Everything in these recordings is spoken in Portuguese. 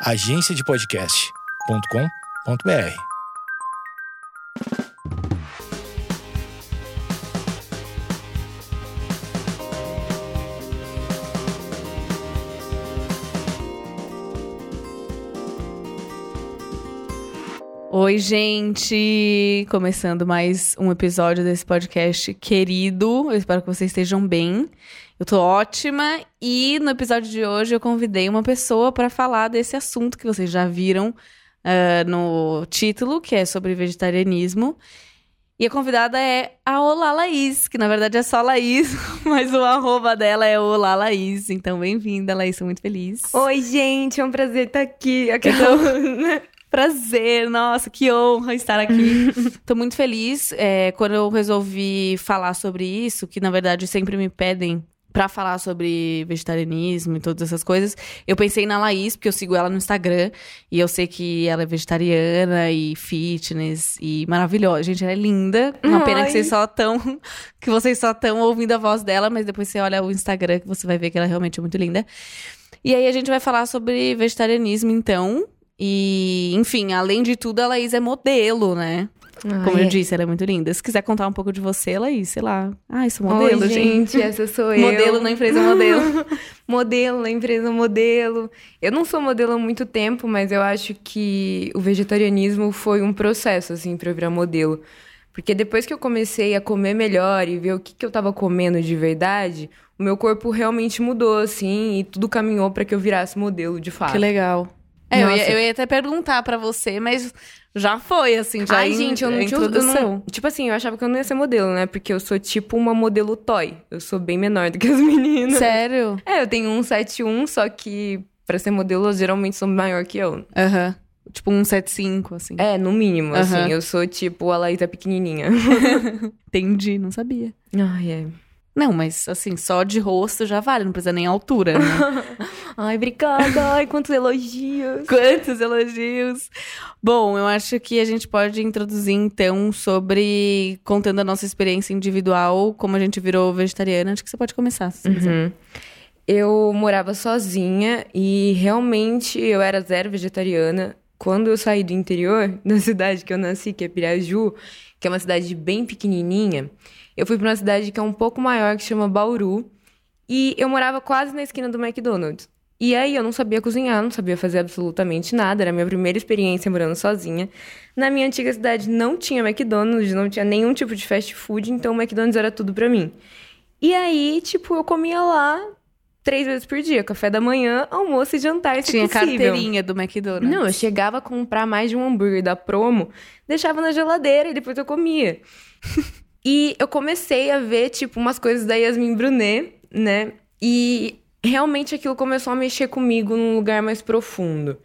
agenciadepodcast.com.br. Oi, gente! Começando mais um episódio desse podcast querido. Eu espero que vocês estejam bem. Eu tô ótima e no episódio de hoje eu convidei uma pessoa para falar desse assunto que vocês já viram uh, no título, que é sobre vegetarianismo. E a convidada é a Olá Laís, que na verdade é só Laís, mas o arroba dela é Olá Laís. Então, bem-vinda, Laís, tô muito feliz. Oi, gente, é um prazer estar aqui. Então, prazer, nossa, que honra estar aqui. Tô muito feliz. É, quando eu resolvi falar sobre isso, que na verdade sempre me pedem para falar sobre vegetarianismo e todas essas coisas, eu pensei na Laís, porque eu sigo ela no Instagram e eu sei que ela é vegetariana e fitness e maravilhosa. Gente, ela é linda. Uma pena que vocês só estão que vocês só estão ouvindo a voz dela, mas depois você olha o Instagram que você vai ver que ela realmente é muito linda. E aí a gente vai falar sobre vegetarianismo então, e, enfim, além de tudo, a Laís é modelo, né? Ah, Como é. eu disse, ela é muito linda. Se quiser contar um pouco de você, Laís, sei lá. Ah, sou modelo, Oi, gente. gente. essa sou eu. modelo na empresa modelo. modelo na empresa modelo. Eu não sou modelo há muito tempo, mas eu acho que o vegetarianismo foi um processo, assim, pra eu virar modelo. Porque depois que eu comecei a comer melhor e ver o que, que eu tava comendo de verdade, o meu corpo realmente mudou, assim, e tudo caminhou para que eu virasse modelo, de fato. Que legal. É, eu ia, eu ia, até perguntar para você, mas já foi, assim, já Ai, gente, eu não tinha... Eu não, tipo assim, eu achava que eu não ia ser modelo, né? Porque eu sou tipo uma modelo toy. Eu sou bem menor do que as meninas. Sério? É, eu tenho 171, só que para ser modelo, geralmente são maior que eu. Aham. Uhum. Tipo um 75, assim. É, no mínimo, uhum. assim. Eu sou tipo a Laísa pequenininha. Entendi, não sabia. Ai, é. Não, mas assim, só de rosto já vale, não precisa nem altura, né? Ai, obrigada. Ai, quantos elogios. quantos elogios. Bom, eu acho que a gente pode introduzir então sobre contando a nossa experiência individual, como a gente virou vegetariana. Acho que você pode começar, se uhum. Eu morava sozinha e realmente eu era zero vegetariana. Quando eu saí do interior, da cidade que eu nasci, que é Piraju, que é uma cidade bem pequenininha, eu fui para uma cidade que é um pouco maior, que chama Bauru, e eu morava quase na esquina do McDonald's. E aí eu não sabia cozinhar, não sabia fazer absolutamente nada, era a minha primeira experiência morando sozinha. Na minha antiga cidade não tinha McDonald's, não tinha nenhum tipo de fast food, então o McDonald's era tudo para mim. E aí, tipo, eu comia lá três vezes por dia, café da manhã, almoço e jantar, se Tinha possível. carteirinha do McDonald's. Não, eu chegava a comprar mais de um hambúrguer da promo, deixava na geladeira e depois eu comia. E eu comecei a ver, tipo, umas coisas da Yasmin Brunet, né? E realmente aquilo começou a mexer comigo num lugar mais profundo.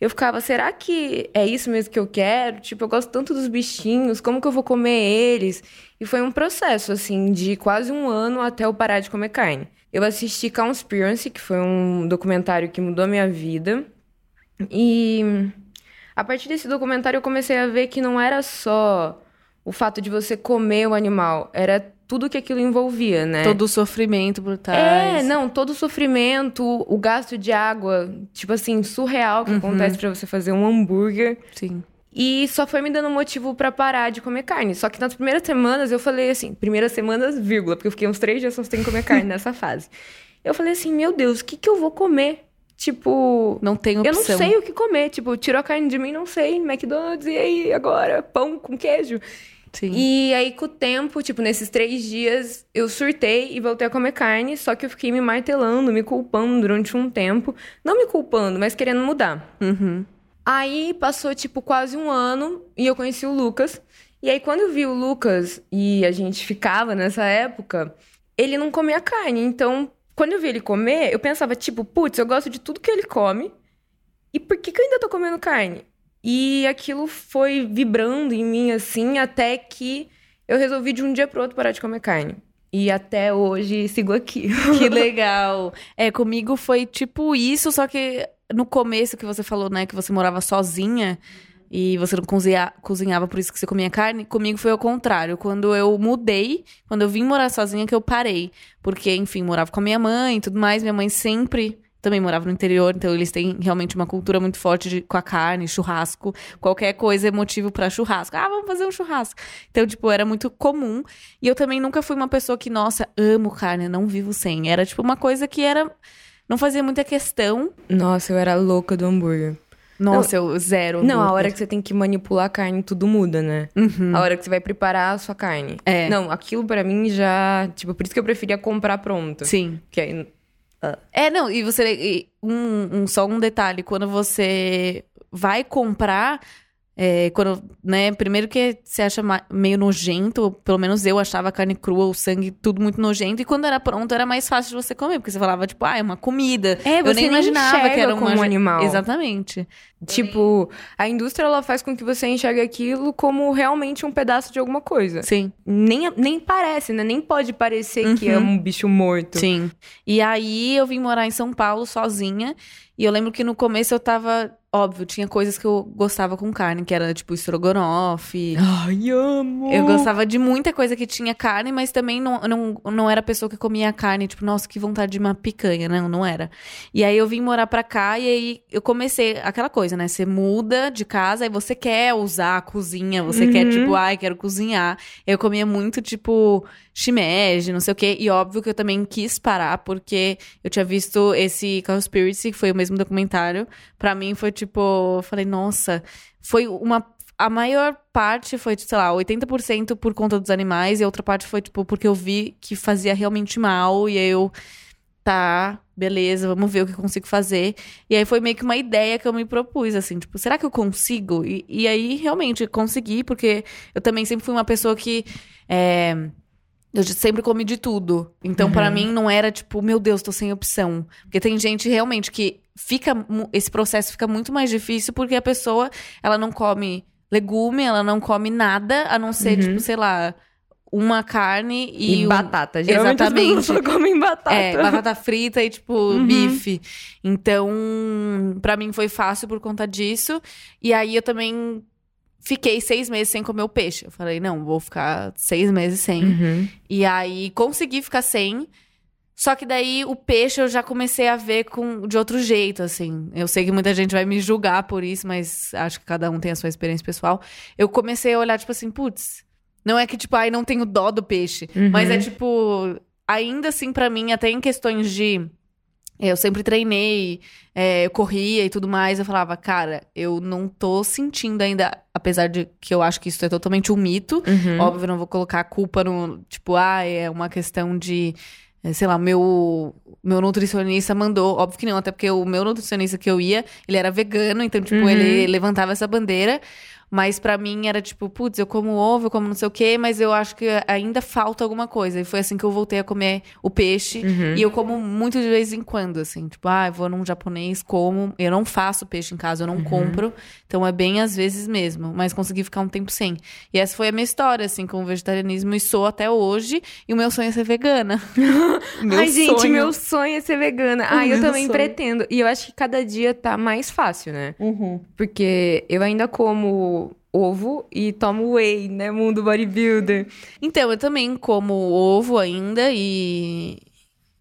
Eu ficava, será que é isso mesmo que eu quero? Tipo, eu gosto tanto dos bichinhos, como que eu vou comer eles? E foi um processo, assim, de quase um ano até eu parar de comer carne. Eu assisti Conspiracy, que foi um documentário que mudou a minha vida. E a partir desse documentário eu comecei a ver que não era só o fato de você comer o animal. Era tudo que aquilo envolvia, né? Todo o sofrimento por trás. É, não, todo o sofrimento, o gasto de água, tipo assim, surreal que uhum. acontece para você fazer um hambúrguer. Sim. E só foi me dando motivo para parar de comer carne. Só que nas primeiras semanas eu falei assim, primeiras semanas, vírgula, porque eu fiquei uns três dias só sem comer carne nessa fase. Eu falei assim, meu Deus, o que, que eu vou comer? Tipo. Não tem opção. Eu não sei o que comer. Tipo, tirou a carne de mim, não sei. McDonald's, e aí agora? Pão com queijo. Sim. E aí, com o tempo, tipo, nesses três dias, eu surtei e voltei a comer carne, só que eu fiquei me martelando, me culpando durante um tempo. Não me culpando, mas querendo mudar. Uhum. Aí passou, tipo, quase um ano e eu conheci o Lucas. E aí, quando eu vi o Lucas e a gente ficava nessa época, ele não comia carne. Então, quando eu vi ele comer, eu pensava, tipo, putz, eu gosto de tudo que ele come. E por que, que eu ainda tô comendo carne? E aquilo foi vibrando em mim assim, até que eu resolvi de um dia pro outro parar de comer carne. E até hoje sigo aqui. Que legal. É, comigo foi tipo isso, só que no começo que você falou, né, que você morava sozinha e você não cozinha, cozinhava, por isso que você comia carne, comigo foi o contrário. Quando eu mudei, quando eu vim morar sozinha, que eu parei. Porque, enfim, morava com a minha mãe e tudo mais, minha mãe sempre também morava no interior, então eles têm realmente uma cultura muito forte de, com a carne, churrasco, qualquer coisa é motivo pra churrasco. Ah, vamos fazer um churrasco. Então, tipo, era muito comum. E eu também nunca fui uma pessoa que, nossa, amo carne, não vivo sem. Era, tipo, uma coisa que era. Não fazia muita questão. Nossa, eu era louca do hambúrguer. Nossa, eu zero. Não, a hora que você tem que manipular a carne, tudo muda, né? Uhum. A hora que você vai preparar a sua carne. É. Não, aquilo pra mim já. Tipo, por isso que eu preferia comprar pronto. Sim. Que aí. É, não, e você. e um, um- só um detalhe, quando você vai comprar. É, quando, né, primeiro que você acha meio nojento, pelo menos eu achava a carne crua, o sangue, tudo muito nojento, e quando era pronto era mais fácil de você comer, porque você falava, tipo, ah, é uma comida. É, eu nem imaginava que era uma como um animal. Exatamente. Tipo, a indústria ela faz com que você enxergue aquilo como realmente um pedaço de alguma coisa. Sim. Nem, nem parece, né? Nem pode parecer que é Uhum. um bicho morto. Sim. E aí eu vim morar em São Paulo sozinha. E eu lembro que no começo eu tava. Óbvio, tinha coisas que eu gostava com carne, que era tipo estrogonofe. Ai, amo! Eu gostava de muita coisa que tinha carne, mas também não, não, não era a pessoa que comia carne, tipo, nossa, que vontade de uma picanha. Não, não era. E aí eu vim morar pra cá e aí eu comecei aquela coisa, né? Você muda de casa e você quer usar a cozinha, você quer, Uhum. tipo, ai, quero cozinhar. Eu comia muito, tipo, shimeji, não sei o quê. E óbvio que eu também quis parar, porque eu tinha visto esse Cowspiracy, que foi o mesmo documentário. Pra mim foi tipo, falei, nossa, foi uma. A maior parte foi, sei lá, 80% por conta dos animais, e a outra parte foi, tipo, porque eu vi que fazia realmente mal, e aí eu. Tá, beleza, vamos ver o que eu consigo fazer. E aí foi meio que uma ideia que eu me propus, assim, tipo, será que eu consigo? E, e aí realmente consegui, porque eu também sempre fui uma pessoa que. é, eu sempre comi de tudo. Então, pra mim, não era tipo, meu Deus, tô sem opção. Porque tem gente realmente que fica. Esse processo fica muito mais difícil porque a pessoa, ela não come legume, ela não come nada, a não ser, Uhum. tipo, sei lá, uma carne e, E, um- batata. Geralmente Exatamente. só comem batata. é, batata frita e, tipo, Uhum. bife. Então, pra mim foi fácil por conta disso. E aí eu também fiquei seis meses sem comer o peixe. Eu falei, não, vou ficar seis meses sem. Uhum. E aí consegui ficar sem. Só que daí o peixe eu já comecei a ver com, de outro jeito, assim. Eu sei que muita gente vai me julgar por isso, mas acho que cada um tem a sua experiência pessoal. Eu comecei a olhar, tipo assim, putz, não é que, tipo, ai, não tenho dó do peixe. Uhum. Mas é tipo, ainda assim, pra mim, até em questões de. Eu sempre treinei, é, eu corria e tudo mais. Eu falava, cara, eu não tô sentindo ainda, apesar de que eu acho que isso é totalmente um mito. Uhum. Óbvio, não vou colocar a culpa no. Tipo, ah, é uma questão de. eh, Sei lá, meu, meu nutricionista mandou. Óbvio que não, até porque o meu nutricionista que eu ia, ele era vegano, então, tipo, Uhum. ele levantava essa bandeira. Mas pra mim era tipo, putz, eu como ovo, eu como não sei o quê, mas eu acho que ainda falta alguma coisa. E foi assim que eu voltei a comer o peixe. Uhum. E eu como muito de vez em quando, assim. Tipo, ah, eu vou num japonês, como. Eu não faço peixe em casa, eu não compro. Então é bem às vezes mesmo. Mas consegui ficar um tempo sem. E essa foi a minha história, assim, com o vegetarianismo. E sou até hoje. E o meu sonho é ser vegana. meu Ai, gente, sonho. meu sonho é ser vegana. Ai, eu também sonho. pretendo. E eu acho que cada dia tá mais fácil, né? Uhum. Porque eu ainda como ovo e tomo whey, né? Mundo bodybuilder. Então, eu também como ovo ainda e,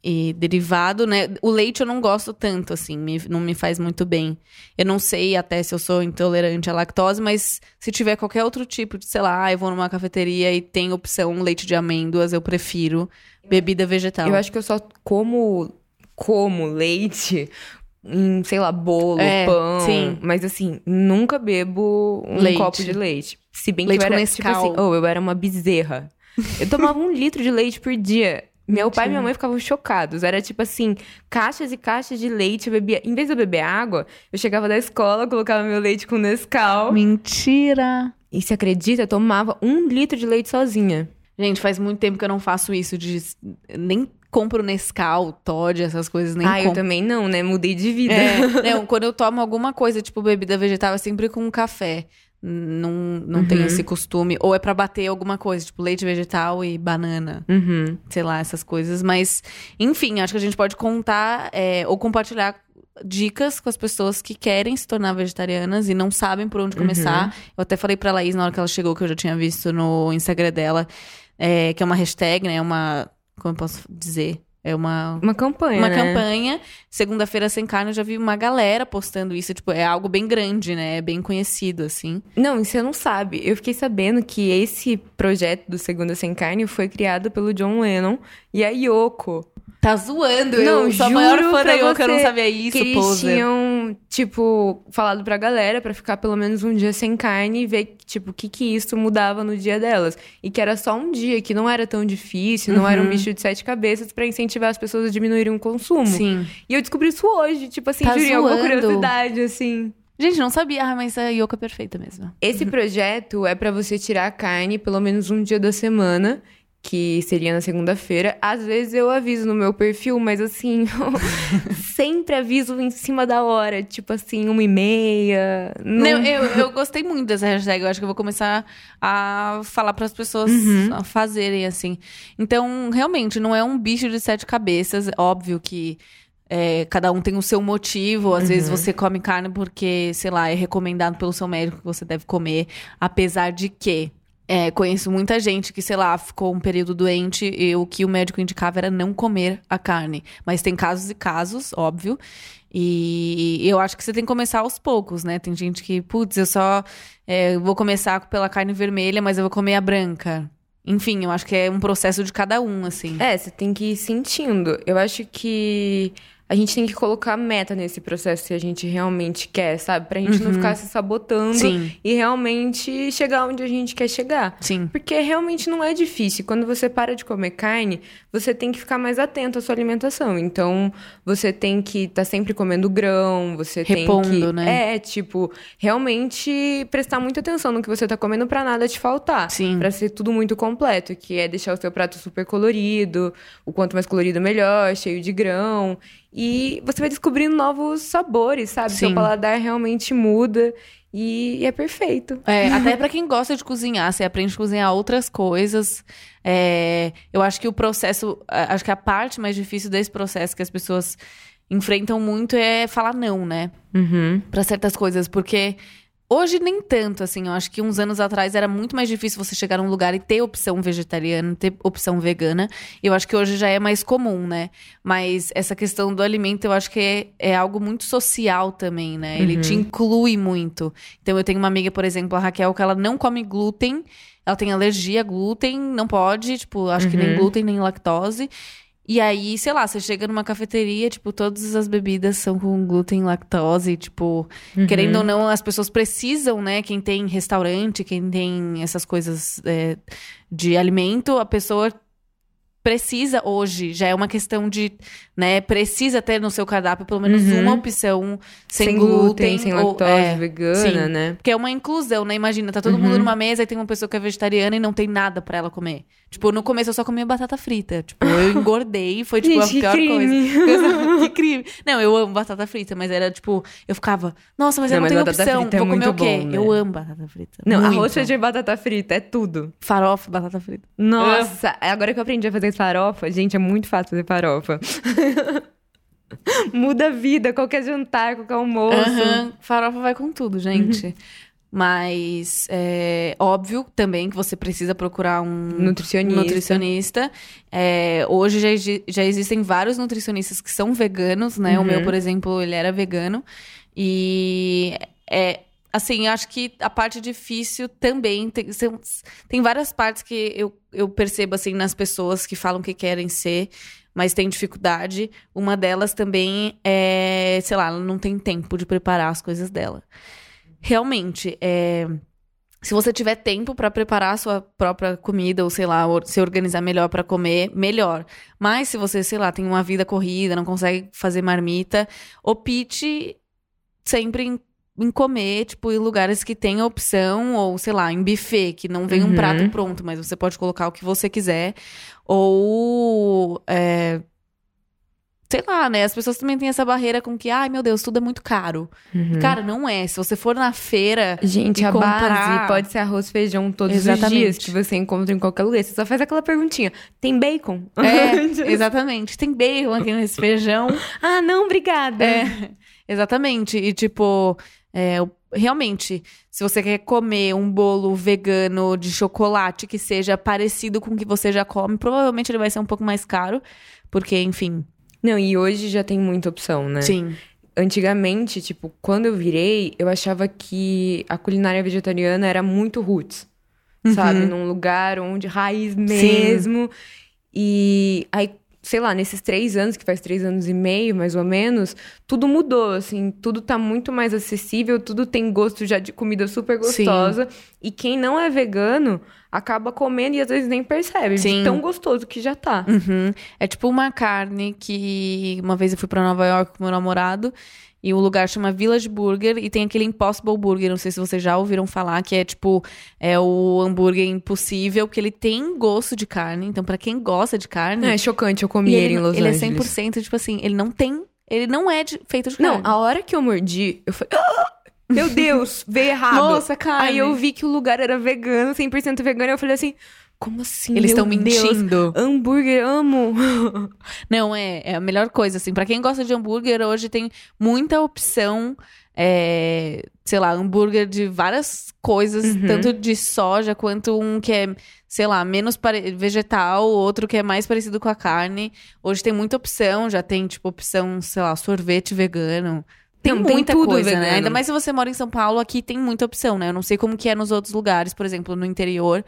e derivado, né? O leite eu não gosto tanto, assim, me- não me faz muito bem. Eu não sei até se eu sou intolerante à lactose, mas se tiver qualquer outro tipo de, sei lá, eu vou numa cafeteria e tem opção leite de amêndoas, eu prefiro bebida vegetal. Eu acho que eu só como, como leite em, sei lá, bolo, É, pão. sim. Mas assim, nunca bebo um Leite. copo de leite. Se bem Leite que eu era, tipo assim, oh, eu era uma bezerra. Eu tomava um litro de leite por dia. Meu pai e minha Mentira. mãe ficavam chocados. Era tipo assim, caixas e caixas de leite. Eu bebia. Em vez de eu beber água, eu chegava da escola, colocava meu leite com Nescau. Mentira! E se acredita, eu tomava um litro de leite sozinha. Gente, faz muito tempo que eu não faço isso de... Nem compro Nescau, Todd, essas coisas, nem ah, eu compro. também não, né? Mudei de vida. É, não, quando eu tomo alguma coisa, tipo bebida vegetal, é sempre com café. Não, não tenho Uhum. esse costume. Ou é pra bater alguma coisa, tipo leite vegetal e banana. Uhum. Sei lá, essas coisas. Mas, enfim, acho que a gente pode contar é, ou compartilhar dicas com as pessoas que querem se tornar vegetarianas e não sabem por onde começar. Eu até falei pra Laís na hora que ela chegou, que eu já tinha visto no Instagram dela, é, que é uma hashtag, né? Uma. Como eu posso dizer? É uma, Uma campanha, uma né? campanha. Segunda-feira sem carne, eu já vi uma galera postando isso. Tipo, é algo bem grande, né? É bem conhecido, assim. Não, e você não sabe. Eu fiquei sabendo que esse projeto do Segunda Sem Carne foi criado pelo John Lennon e a Yoko. Tá zoando, Não, eu sou a maior fã da Yoko, eu não sabia isso, que eles poser. tinham, tipo, falado pra galera pra ficar pelo menos um dia sem carne e ver, tipo, o que que isso mudava no dia delas. E que era só um dia, que não era tão difícil, não era um Uhum. bicho de sete cabeças pra incentivar as pessoas a diminuírem o consumo. Sim. E eu descobri isso hoje, tipo assim, Tá juro, alguma curiosidade, assim. Gente, não sabia, ah, mas a Yoko é perfeita mesmo. Esse projeto é pra você tirar a carne pelo menos um dia da semana, que seria na segunda-feira. Às vezes eu aviso no meu perfil, mas assim, sempre aviso em cima da hora, tipo assim, uma e meia. Não... Não, eu, eu gostei muito dessa hashtag. Eu acho que eu vou começar a falar para as pessoas Uhum. fazerem assim. Então, realmente, não é um bicho de sete cabeças. Óbvio que é, cada um tem o seu motivo. Às Uhum. vezes você come carne porque, sei lá, é recomendado pelo seu médico que você deve comer. Apesar de que. É, conheço muita gente que, sei lá, ficou um período doente e o que o médico indicava era não comer a carne. Mas tem casos e casos, óbvio. E eu acho que você tem que começar aos poucos, né? Tem gente que, putz, eu só é, vou começar pela carne vermelha, mas eu vou comer a branca. Enfim, eu acho que é um processo de cada um, assim. É, você tem que ir sentindo. Eu acho que a gente tem que colocar meta nesse processo se a gente realmente quer, sabe? Pra gente não ficar se sabotando Sim. e realmente chegar onde a gente quer chegar. Sim. Porque realmente não é difícil. Quando você para de comer carne, você tem que ficar mais atento à sua alimentação. Então, você tem que estar sempre comendo grão, você tem Repondo, que. né? É, tipo, realmente prestar muita atenção no que você tá comendo pra nada te faltar. Sim. Pra ser tudo muito completo, que é deixar o seu prato super colorido, o quanto mais colorido melhor, cheio de grão. E você vai descobrindo novos sabores, sabe? Seu Sim. paladar realmente muda e, e é perfeito. É, até pra quem gosta de cozinhar, você aprende a cozinhar outras coisas. É, eu acho que o processo, acho que a parte mais difícil desse processo que as pessoas enfrentam muito é falar não, né? Uhum. Pra certas coisas, porque hoje nem tanto, assim. Eu acho que uns anos atrás era muito mais difícil você chegar num lugar e ter opção vegetariana, ter opção vegana. Eu acho que hoje já é mais comum, né? Mas essa questão do alimento, eu acho que é, é algo muito social também, né? Ele te inclui muito. Então, eu tenho uma amiga, por exemplo, a Raquel, que ela não come glúten. Ela tem alergia a glúten, não pode, tipo, acho que nem glúten, nem lactose. E aí, sei lá, você chega numa cafeteria, tipo, todas as bebidas são com glúten, lactose, tipo, querendo ou não, as pessoas precisam, né? Quem tem restaurante, quem tem essas coisas é, de alimento, a pessoa precisa hoje, já é uma questão de, né, precisa ter no seu cardápio pelo menos Uhum. uma opção sem, Sem, glúten, glúten, sem ou- lactose, é, vegana, sim. né? porque é uma inclusão, né? Imagina, tá todo mundo Uhum. numa mesa e tem uma pessoa que é vegetariana e não tem nada pra ela comer. Tipo, no começo eu só comia batata frita. Tipo, eu engordei, foi tipo Gente, a pior crime. coisa. que crime. Não, eu amo batata frita, mas era tipo, eu ficava, nossa, mas eu Não, não, mas tenho batata opção. frita é Vou comer muito o quê? bom, né? Eu amo batata frita. Não, Muito. arroz, feijão e batata frita, é tudo. Farofa, batata frita. Nossa, agora que eu aprendi a fazer farofa, gente, é muito fácil fazer farofa. Muda a vida, qualquer jantar, qualquer almoço. Farofa vai com tudo, gente. Mas é óbvio também que você precisa procurar um Nutricionista. nutricionista. É, hoje já, já existem vários nutricionistas que são veganos, né? O Uhum. meu, por exemplo, ele era vegano. E é assim, acho que a parte difícil também tem, tem várias partes que eu, eu percebo assim nas pessoas que falam que querem ser, mas tem dificuldade. Uma delas também é, sei lá, ela não tem tempo de preparar as coisas dela. Realmente, é, se você tiver tempo pra preparar a sua própria comida, ou sei lá, se organizar melhor pra comer, melhor. Mas se você, sei lá, tem uma vida corrida, não consegue fazer marmita, opte sempre em, em comer, tipo, em lugares que tem opção, ou sei lá, em buffet, que não vem um Uhum. prato pronto, mas você pode colocar o que você quiser. Ou. é, Sei lá, né? As pessoas também têm essa barreira com que, ai meu Deus, tudo é muito caro. Uhum. Cara, não é. Se você for na feira, Gente, a comprar- base pode ser arroz, feijão todos os Exatamente. dias que você encontra em qualquer lugar. Você só faz aquela perguntinha: tem bacon? É, exatamente. Tem bacon aqui nesse feijão. ah, não, obrigada. É, exatamente. E, tipo, é, realmente, se você quer comer um bolo vegano de chocolate que seja parecido com o que você já come, provavelmente ele vai ser um pouco mais caro, porque, enfim. Não, e hoje já tem muita opção, né? Sim. Antigamente, tipo, quando eu virei, eu achava que a culinária vegetariana era muito roots, sabe? Num lugar onde raiz mesmo. E aí, sei lá, nesses três anos, que faz três anos e meio, mais ou menos, tudo mudou, assim, tudo tá muito mais acessível, tudo tem gosto já de comida super gostosa. E quem não é vegano acaba comendo e às vezes nem percebe, de Sim. tão gostoso que já tá. Uhum. É tipo uma carne que uma vez eu fui pra Nova York com meu namorado e o lugar chama Village Burger e tem aquele Impossible Burger, não sei se vocês já ouviram falar, que é tipo é o hambúrguer impossível, porque ele tem gosto de carne, então pra quem gosta de carne, Não, é chocante, eu comi e ele, em Los ele Angeles. é 100% tipo assim, ele não tem, ele não é de- feito de Não, carne. a hora que eu mordi, eu falei. "Ah, meu Deus, veio errado. Moça, carne. Aí eu vi que o lugar era vegano, 100% vegano, e eu falei assim: como assim? Eles estão Deus, mentindo. Hambúrguer, amo. Não, é, é a melhor coisa, assim. Pra quem gosta de hambúrguer, hoje tem muita opção. é, sei lá, hambúrguer de várias coisas, Uhum. tanto de soja quanto um que é, sei lá, menos vegetal, outro que é mais parecido com a carne. Hoje tem muita opção, já tem, tipo, opção, sei lá, sorvete vegano. Tem tem muita tudo coisa, né? vegano. Ainda mais se você mora em São Paulo, aqui tem muita opção, né? Eu não sei como que é nos outros lugares, por exemplo, no interior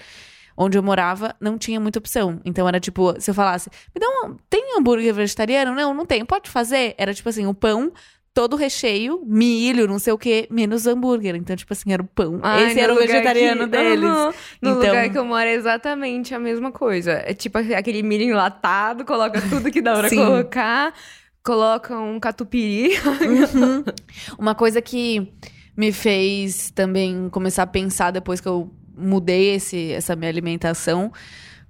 onde eu morava, não tinha muita opção. Então era tipo, se eu falasse, me dá um. Tem hambúrguer vegetariano? Não, não tem. Pode fazer? Era tipo assim, o pão, todo o recheio, milho, não sei o que, menos hambúrguer. Então, tipo assim, era o pão. Ai, Esse era o vegetariano que- deles. Aham. No Então- lugar que eu moro é exatamente a mesma coisa. É tipo aquele milho enlatado, coloca tudo que dá pra Sim. colocar, coloca um catupiry. Uhum. Uma coisa que me fez também começar a pensar depois que eu mudei esse, essa minha alimentação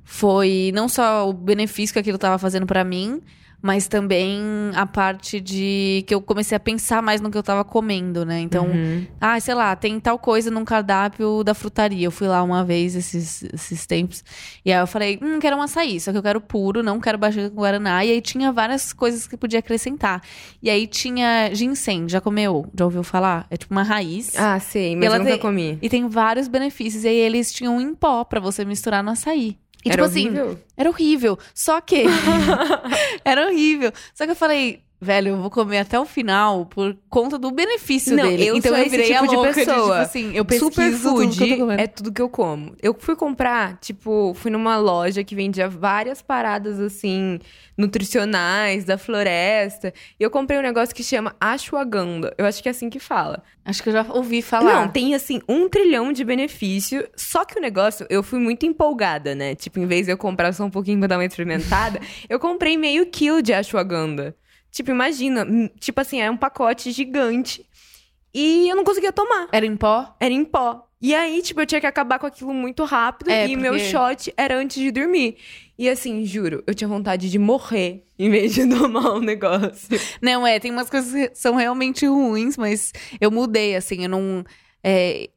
foi não só o benefício que aquilo estava fazendo para mim, mas também a parte de que eu comecei a pensar mais no que eu tava comendo, né? Então, Uhum. ah, sei lá, tem tal coisa num cardápio da frutaria. Eu fui lá uma vez esses, esses tempos. E aí eu falei, hum, quero um açaí, só que eu quero puro, não quero baixo com guaraná. E aí tinha várias coisas que podia acrescentar. E aí tinha ginseng, já comeu? Já ouviu falar? É tipo uma raiz. Ah, sei, mas eu nunca tem- comi. E tem vários benefícios. E aí eles tinham em pó pra você misturar no açaí. E Era tipo assim, horrível? era horrível. Só que. era horrível. Só que eu falei, velho, eu vou comer até o final por conta do benefício Não, dele. eu então eu virei tipo a de louca pessoa. tipo assim, eu pesquiso tudo Superfood comendo. é tudo que eu como. Eu fui comprar, tipo, fui numa loja que vendia várias paradas assim, nutricionais, da floresta. E eu comprei um negócio que chama ashwagandha. Eu acho que é assim que fala. Acho que eu já ouvi falar. Não, tem assim, um trilhão de benefício. Só que o negócio, eu fui muito empolgada, né? Tipo, em vez de eu comprar só um pouquinho pra dar uma experimentada, eu comprei meio quilo de ashwagandha. Tipo, imagina, hum, tipo assim, é um pacote gigante. E eu não conseguia tomar. Era em pó? Era em pó. E aí, tipo, eu tinha que acabar com aquilo muito rápido. É, e meu porque- shot era antes de dormir. E assim, juro, eu tinha vontade de morrer em vez de tomar um negócio. Não, é, tem umas coisas que são realmente ruins, mas eu mudei, assim, eu não. É,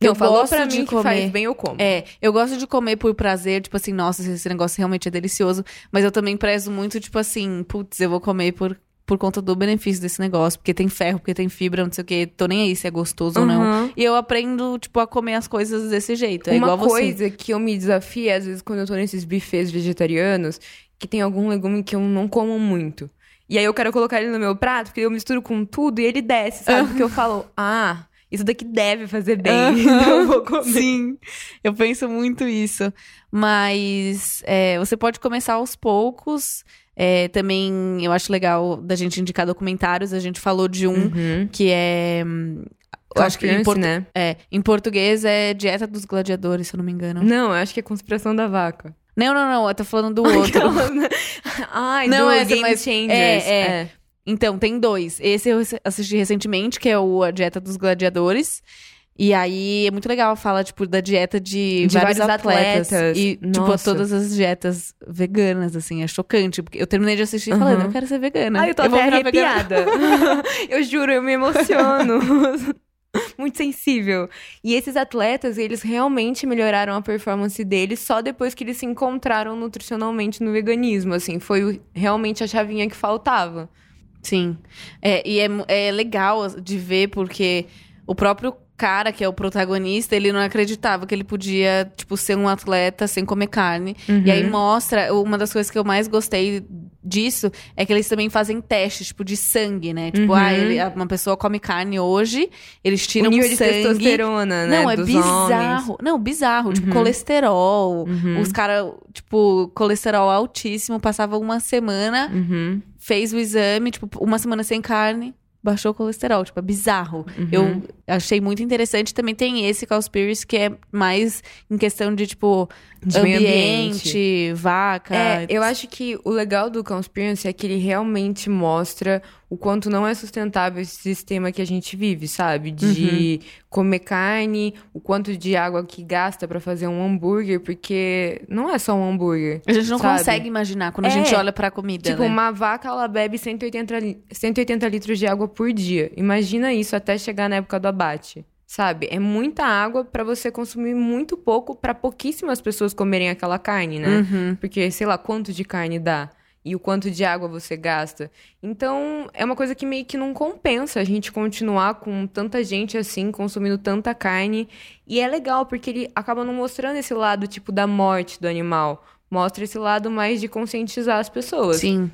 Não, eu falou gosto pra de mim que comer. faz bem, eu como. É, eu gosto de comer por prazer, tipo assim, nossa, esse negócio realmente é delicioso. Mas eu também prezo muito, tipo assim, putz, eu vou comer por, por conta do benefício desse negócio. Porque tem ferro, porque tem fibra, não sei o quê. Tô nem aí se é gostoso ou não. Uhum. E eu aprendo, tipo, a comer as coisas desse jeito. É Uma igual você. coisa que eu me desafio, às vezes, quando eu tô nesses buffets vegetarianos, que tem algum legume que eu não como muito. E aí eu quero colocar ele no meu prato, porque eu misturo com tudo e ele desce, sabe? Porque eu falo, ah, isso daqui deve fazer bem. então eu vou comer. Sim, eu penso muito isso. Mas é, você pode começar aos poucos. É, também eu acho legal da gente indicar documentários. A gente falou de um Uhum. que é. hum, Eu acho que em, portu- né? é, em português é Dieta dos Gladiadores, se eu não me engano. Não, eu acho que é conspiração da vaca. Não, não, não, eu tô falando do outro. Ai, Não, do essa, Game mas- Changers. é, é. Então, tem dois. Esse eu assisti recentemente, que é o A Dieta dos Gladiadores. E aí é muito legal, fala, tipo, da dieta de, De vários, vários atletas. atletas. E, tipo, Nossa. todas as dietas veganas, assim, é chocante. Porque eu terminei de assistir falando, Uhum. eu quero ser vegana. Ai, eu tô vou até arrepiada. eu juro, eu me emociono. Muito sensível. E esses atletas, eles realmente melhoraram a performance deles só depois que eles se encontraram nutricionalmente no veganismo. Assim, foi realmente a chavinha que faltava. Sim. É, e é, é legal de ver porque o próprio cara, que é o protagonista, ele não acreditava que ele podia, tipo, ser um atleta sem comer carne. Uhum. E aí mostra, uma das coisas que eu mais gostei disso é que eles também fazem testes, tipo, de sangue, né? Tipo, Uhum. ah, ele- uma pessoa come carne hoje, eles tiram o nível de sangue. testosterona, né? Não, é dos bizarro. Não, bizarro. Tipo, colesterol. Uhum. Os caras, tipo, colesterol altíssimo, passava uma semana, homens. Uhum. fez o exame, tipo, uma semana sem carne, baixou o colesterol. Tipo, é bizarro. Uhum. Eu achei muito interessante. Também tem esse Cowspiracy, que é mais em questão de, tipo, De meio ambiente, vaca. É, eu acho que o legal do Conspiracy é que ele realmente mostra o quanto não é sustentável esse sistema que a gente vive, sabe? De comer carne, o quanto de água que gasta pra fazer um hambúrguer, porque não é só um hambúrguer. A gente não sabe? consegue imaginar quando a É, gente olha pra comida, Tipo, né? uma vaca, ela bebe 180, li- 180 litros de água por dia. Imagina isso até chegar na época do abate. Sabe? É muita água pra você consumir muito pouco pra pouquíssimas pessoas comerem aquela carne, né? Uhum. Porque sei lá quanto de carne dá e o quanto de água você gasta. Então, é uma coisa que meio que não compensa a gente continuar com tanta gente assim, consumindo tanta carne. E é legal, porque ele acaba não mostrando esse lado, tipo, da morte do animal. Mostra esse lado mais de conscientizar as pessoas. Sim.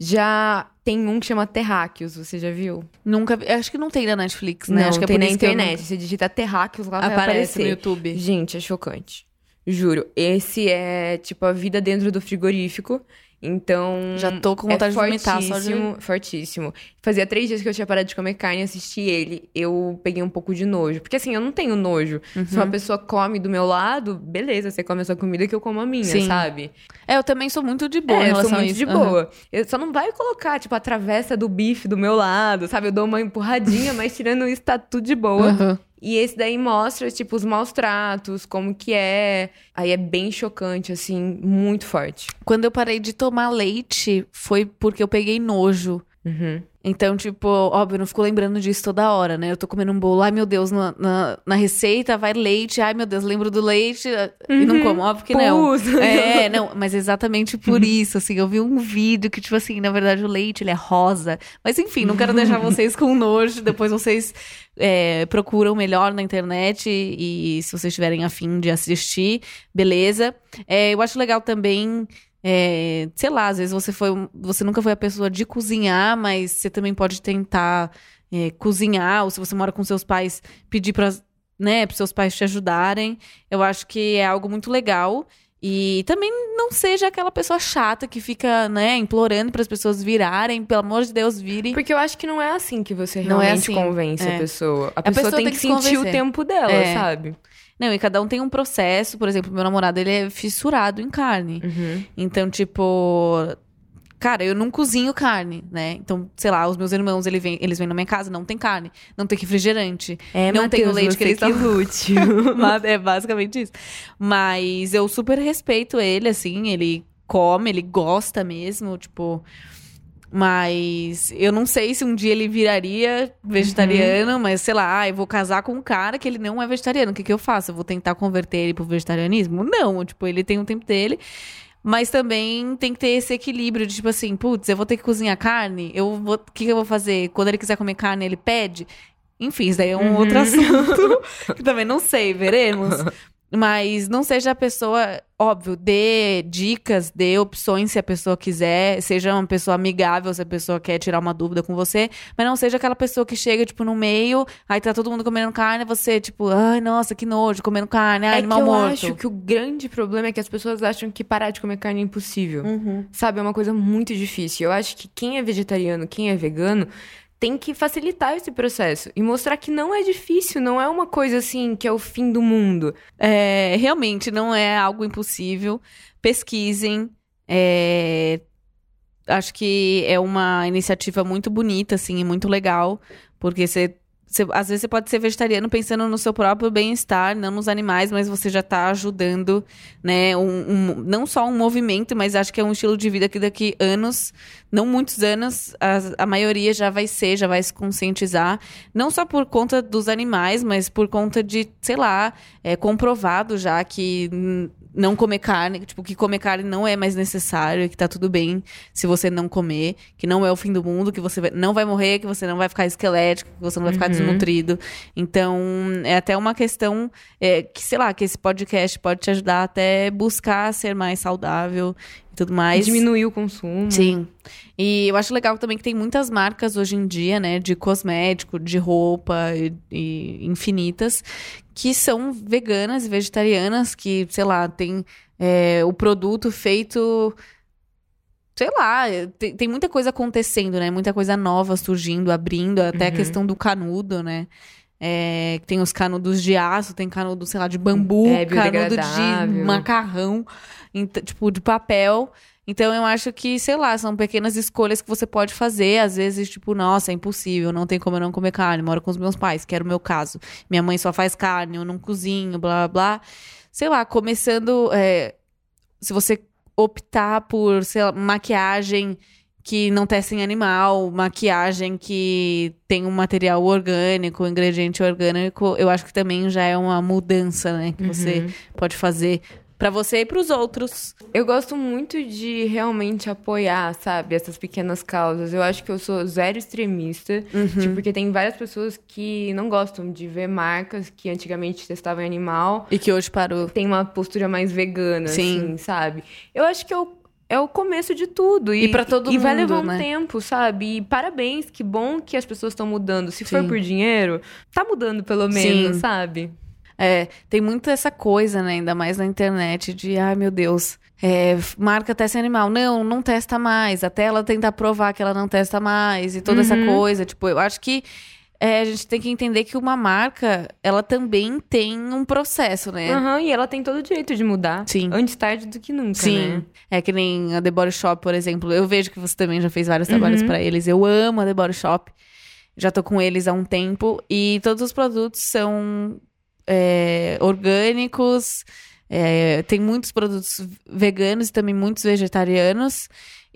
Já tem um que chama Terráqueos, você já viu? Nunca vi. Acho que não tem na Netflix, né? Não, acho que é tem por na internet. Você digita Terráqueos lá não... vai Aparece aparecer. no YouTube. Gente, é chocante. Juro. Esse é, tipo, a vida dentro do frigorífico. Então. Já tô com vontade é de vomitar só de- fortíssimo, Fortíssimo. Fazia três dias que eu tinha parado de comer carne e assisti ele. Eu peguei um pouco de nojo. Porque assim, eu não tenho nojo. Se Uhum. uma pessoa come do meu lado, beleza, você come a sua comida que eu como a minha, Sim. sabe? É, eu também sou muito de boa é, eu sou muito isso. de boa. Eu só não vai colocar, tipo, a travessa do bife do meu lado, sabe? Eu dou uma empurradinha, mas tirando isso, tá tudo de boa. Aham. E esse daí mostra, tipo, os maus tratos, como que é. Aí é bem chocante, assim, muito forte. Quando eu parei de tomar leite, foi porque eu peguei nojo. Uhum. Então, tipo, óbvio, eu não fico lembrando disso toda hora, né? Eu tô comendo um bolo, ai meu Deus, na, na, na receita vai leite, ai meu Deus, lembro do leite e não como, óbvio que não. É, não, mas exatamente por isso, assim, eu vi um vídeo que, tipo assim, na verdade o leite, ele é rosa. Mas enfim, não quero deixar vocês com nojo, depois vocês é, procuram melhor na internet e, se vocês tiverem afim de assistir, beleza. É, eu acho legal também é, sei lá, às vezes você foi, você nunca foi a pessoa de cozinhar, mas você também pode tentar é, cozinhar, ou se você mora com seus pais, pedir para né, pros seus pais te ajudarem. Eu acho que é algo muito legal. E também não seja aquela pessoa chata que fica, né, implorando para as pessoas virarem, pelo amor de Deus, virem. Porque eu acho que não é assim que você Não é realmente assim, convence é. a pessoa. A pessoa, pessoa tem tem que que se sentir o tempo dela, É. sabe? Não, e cada um tem um processo. Por exemplo, meu namorado, ele é fissurado em carne. Uhum. Então, tipo. Cara, eu não cozinho carne, né? Então, sei lá, os meus irmãos, ele vem, eles vêm na minha casa, não tem carne, não tem refrigerante. É, não tem o leite que eles que estão é basicamente isso. Mas eu super respeito ele, assim, ele come, ele gosta mesmo, tipo. Mas eu não sei se um dia ele viraria vegetariano, mas sei lá, ah, eu vou casar com um cara que ele não é vegetariano. O que, que eu faço? Eu vou tentar converter ele pro vegetarianismo? Não, tipo, ele tem o tempo dele. Mas também tem que ter esse equilíbrio de tipo assim, putz, eu vou ter que cozinhar carne, eu vou, o que, que eu vou fazer? Quando ele quiser comer carne, ele pede? Enfim, isso daí é um outro assunto que também não sei, veremos. Mas não seja a pessoa, óbvio, dê dicas, dê opções se a pessoa quiser, seja uma pessoa amigável se a pessoa quer tirar uma dúvida com você, mas não seja aquela pessoa que chega, tipo, no meio, aí tá todo mundo comendo carne, você, tipo, ai, nossa, que nojo, comendo carne, ai, é que animal eu morto. acho que o grande problema é que as pessoas acham que parar de comer carne é impossível. Uhum. Sabe, é uma coisa muito difícil. Eu acho que quem é vegetariano, quem é vegano, tem que facilitar esse processo e mostrar que não é difícil, não é uma coisa assim que é o fim do mundo. É, realmente não é algo impossível. Pesquisem. é, acho que é uma iniciativa muito bonita, assim, e muito legal, porque você. Você- às vezes você pode ser vegetariano pensando no seu próprio bem-estar, não nos animais, mas você já está ajudando, né? Um, um- não só um movimento, mas acho que é um estilo de vida que daqui anos, não muitos anos, a, a maioria já vai ser, já vai se conscientizar. Não só por conta dos animais, mas por conta de, sei lá, é comprovado já que não comer carne, tipo, que comer carne não é mais necessário, que tá tudo bem se você não comer, que não é o fim do mundo, que você não vai morrer, que você não vai ficar esquelético, que você não vai ficar Uhum. desnutrido. Então, é até uma questão é, que, sei lá, que esse podcast pode te ajudar até buscar ser mais saudável tudo mais. Diminuir o consumo. Sim. E eu acho legal também que tem muitas marcas hoje em dia, né, de cosmético, de roupa e, e infinitas, que são veganas e vegetarianas, que, sei lá, tem é, o produto feito. Sei lá, tem, tem muita coisa acontecendo, né? Muita coisa nova surgindo, abrindo, até a Uhum. questão do canudo, né? É, tem os canudos de aço, tem canudo, sei lá, de bambu, É, canudo de macarrão, tipo, de papel. Então eu acho que, sei lá, são pequenas escolhas que você pode fazer. Às vezes, tipo, nossa, é impossível, não tem como eu não comer carne. Moro com os meus pais, que era o meu caso. Minha mãe só faz carne, eu não cozinho, blá blá blá. Sei lá, começando. é, se você optar por, sei lá, maquiagem que não testa em animal, maquiagem que tem um material orgânico, um ingrediente orgânico, eu acho que também já é uma mudança, né? Que você Uhum. pode fazer pra você e pros outros. Eu gosto muito de realmente apoiar, sabe, essas pequenas causas. Eu acho que eu sou zero extremista, tipo, porque tem várias pessoas que não gostam de ver marcas que antigamente testavam animal, E que hoje parou. tem uma postura mais vegana, Sim. assim, sabe? Eu acho que o, é o começo de tudo. E, E pra todo E vai mundo, levar um né? tempo, sabe? E parabéns, que bom que as pessoas estão mudando. Se for Sim. por dinheiro, tá mudando pelo menos, Sim. sabe? É, tem muito essa coisa, né? Ainda mais na internet, de ai meu Deus, é, marca testa em animal. Não, não testa mais. Até ela tentar provar que ela não testa mais e toda essa Uhum. coisa. Tipo, eu acho que é, a gente tem que entender que uma marca, ela também tem um processo, né? Aham, e ela tem todo o direito de mudar. Sim. Antes tarde do que nunca, Sim. né? É que nem a The Body Shop, por exemplo. Eu vejo que você também já fez vários trabalhos pra eles. Eu amo a The Body Shop. Já tô com eles há um tempo. E todos os produtos são é, orgânicos. é, tem muitos produtos veganos e também muitos vegetarianos.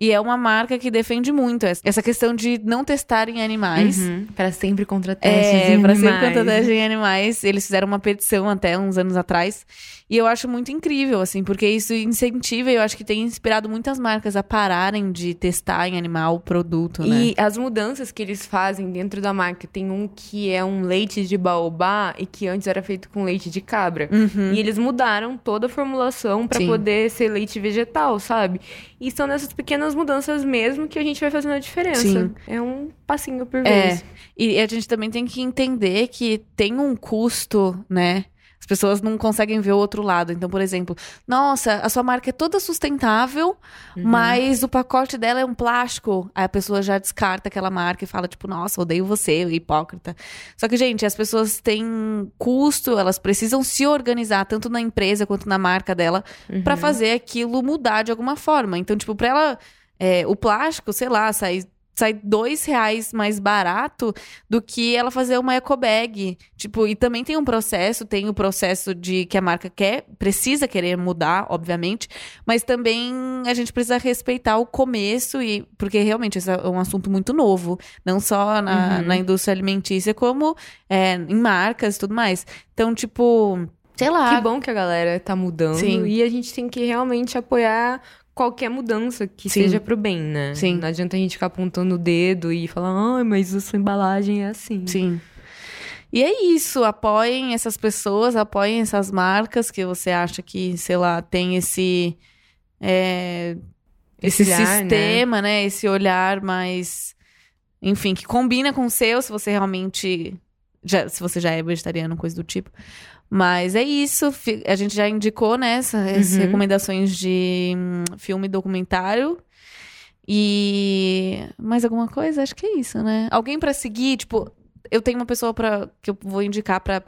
E é uma marca que defende muito essa- essa questão de não testar em animais. Uhum. Pra sempre contra testes É, em pra sempre contra testes em animais. Eles fizeram uma petição até uns anos atrás. E eu acho muito incrível, assim, porque isso incentiva e eu acho que tem inspirado muitas marcas a pararem de testar em animal o produto, né? E as mudanças que eles fazem dentro da marca, tem um que é um leite de baobá e que antes era feito com leite de cabra. Uhum. E eles mudaram toda a formulação pra Sim. poder ser leite vegetal, sabe? E são nessas pequenas mudanças mesmo que a gente vai fazendo a diferença. Sim. É um passinho por É. vez. E a gente também tem que entender que tem um custo, né? As pessoas não conseguem ver o outro lado. Então, por exemplo, nossa, a sua marca é toda sustentável, Uhum. mas o pacote dela é um plástico. Aí a pessoa já descarta aquela marca e fala, tipo, nossa, odeio você, hipócrita. Só que, gente, as pessoas têm custo, elas precisam se organizar, tanto na empresa quanto na marca dela, Uhum. pra fazer aquilo mudar de alguma forma. Então, tipo, pra ela, é, o plástico, sei lá, sai, sai dois reais mais barato do que ela fazer uma eco bag. Tipo, e também tem um processo, tem o processo de que a marca quer, precisa querer mudar, obviamente, mas também a gente precisa respeitar o começo, e porque realmente esse é um assunto muito novo, não só na, Uhum. na indústria alimentícia, como é, em marcas e tudo mais. Então, tipo, sei lá. Que bom que a galera tá mudando. Sim. E a gente tem que realmente apoiar qualquer mudança que Sim. seja pro bem, né? Sim. Não adianta a gente ficar apontando o dedo e falar, ai, mas a sua embalagem é assim. Sim. E é isso, apoiem essas pessoas, apoiem essas marcas que você acha que, sei lá, tem esse. é, esse, Esse olhar, sistema, né? Esse olhar mais. Enfim, que combina com o seu, se você realmente. Já, se você já é vegetariano, coisa do tipo. Mas é isso. A gente já indicou, né? essa- essas Uhum. recomendações de hum, filme e documentário. E mais alguma coisa? Acho que é isso, né? Alguém pra seguir, tipo, eu tenho uma pessoa para que eu vou indicar pra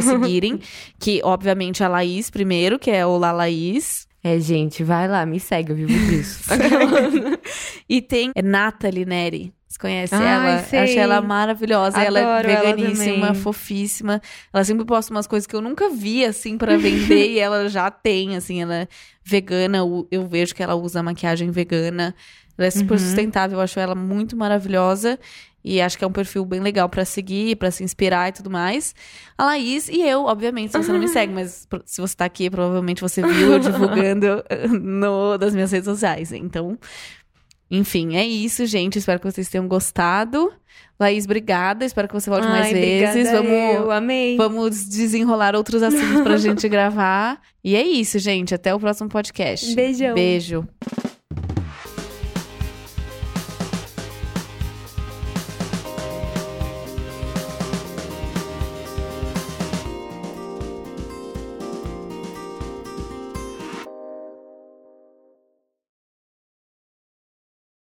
seguirem, que obviamente é a Laís primeiro, que é o La Laís. É, gente, vai lá, me segue, eu vivo disso. E tem é Nathalie Neri. Você conhece Ai, ela? sei. Acho ela maravilhosa. ela é Adoro ela veganíssima, também. fofíssima. Ela sempre posta umas coisas que eu nunca vi, assim, pra vender. e ela já tem, assim, ela é vegana. Eu vejo que ela usa maquiagem vegana. Ela é super Uhum. sustentável, eu acho ela muito maravilhosa. E acho que é um perfil bem legal pra seguir, pra se inspirar e tudo mais. A Laís e eu, obviamente, se você não me segue, mas se você tá aqui, provavelmente você viu eu divulgando no, das minhas redes sociais. Então, enfim, é isso, gente. Espero que vocês tenham gostado. Laís, obrigada. Espero que você volte mais Ai, vezes. obrigada, Vamos, eu amei. vamos desenrolar outros assuntos pra gente gravar. E é isso, gente. Até o próximo podcast. Beijão. Beijo.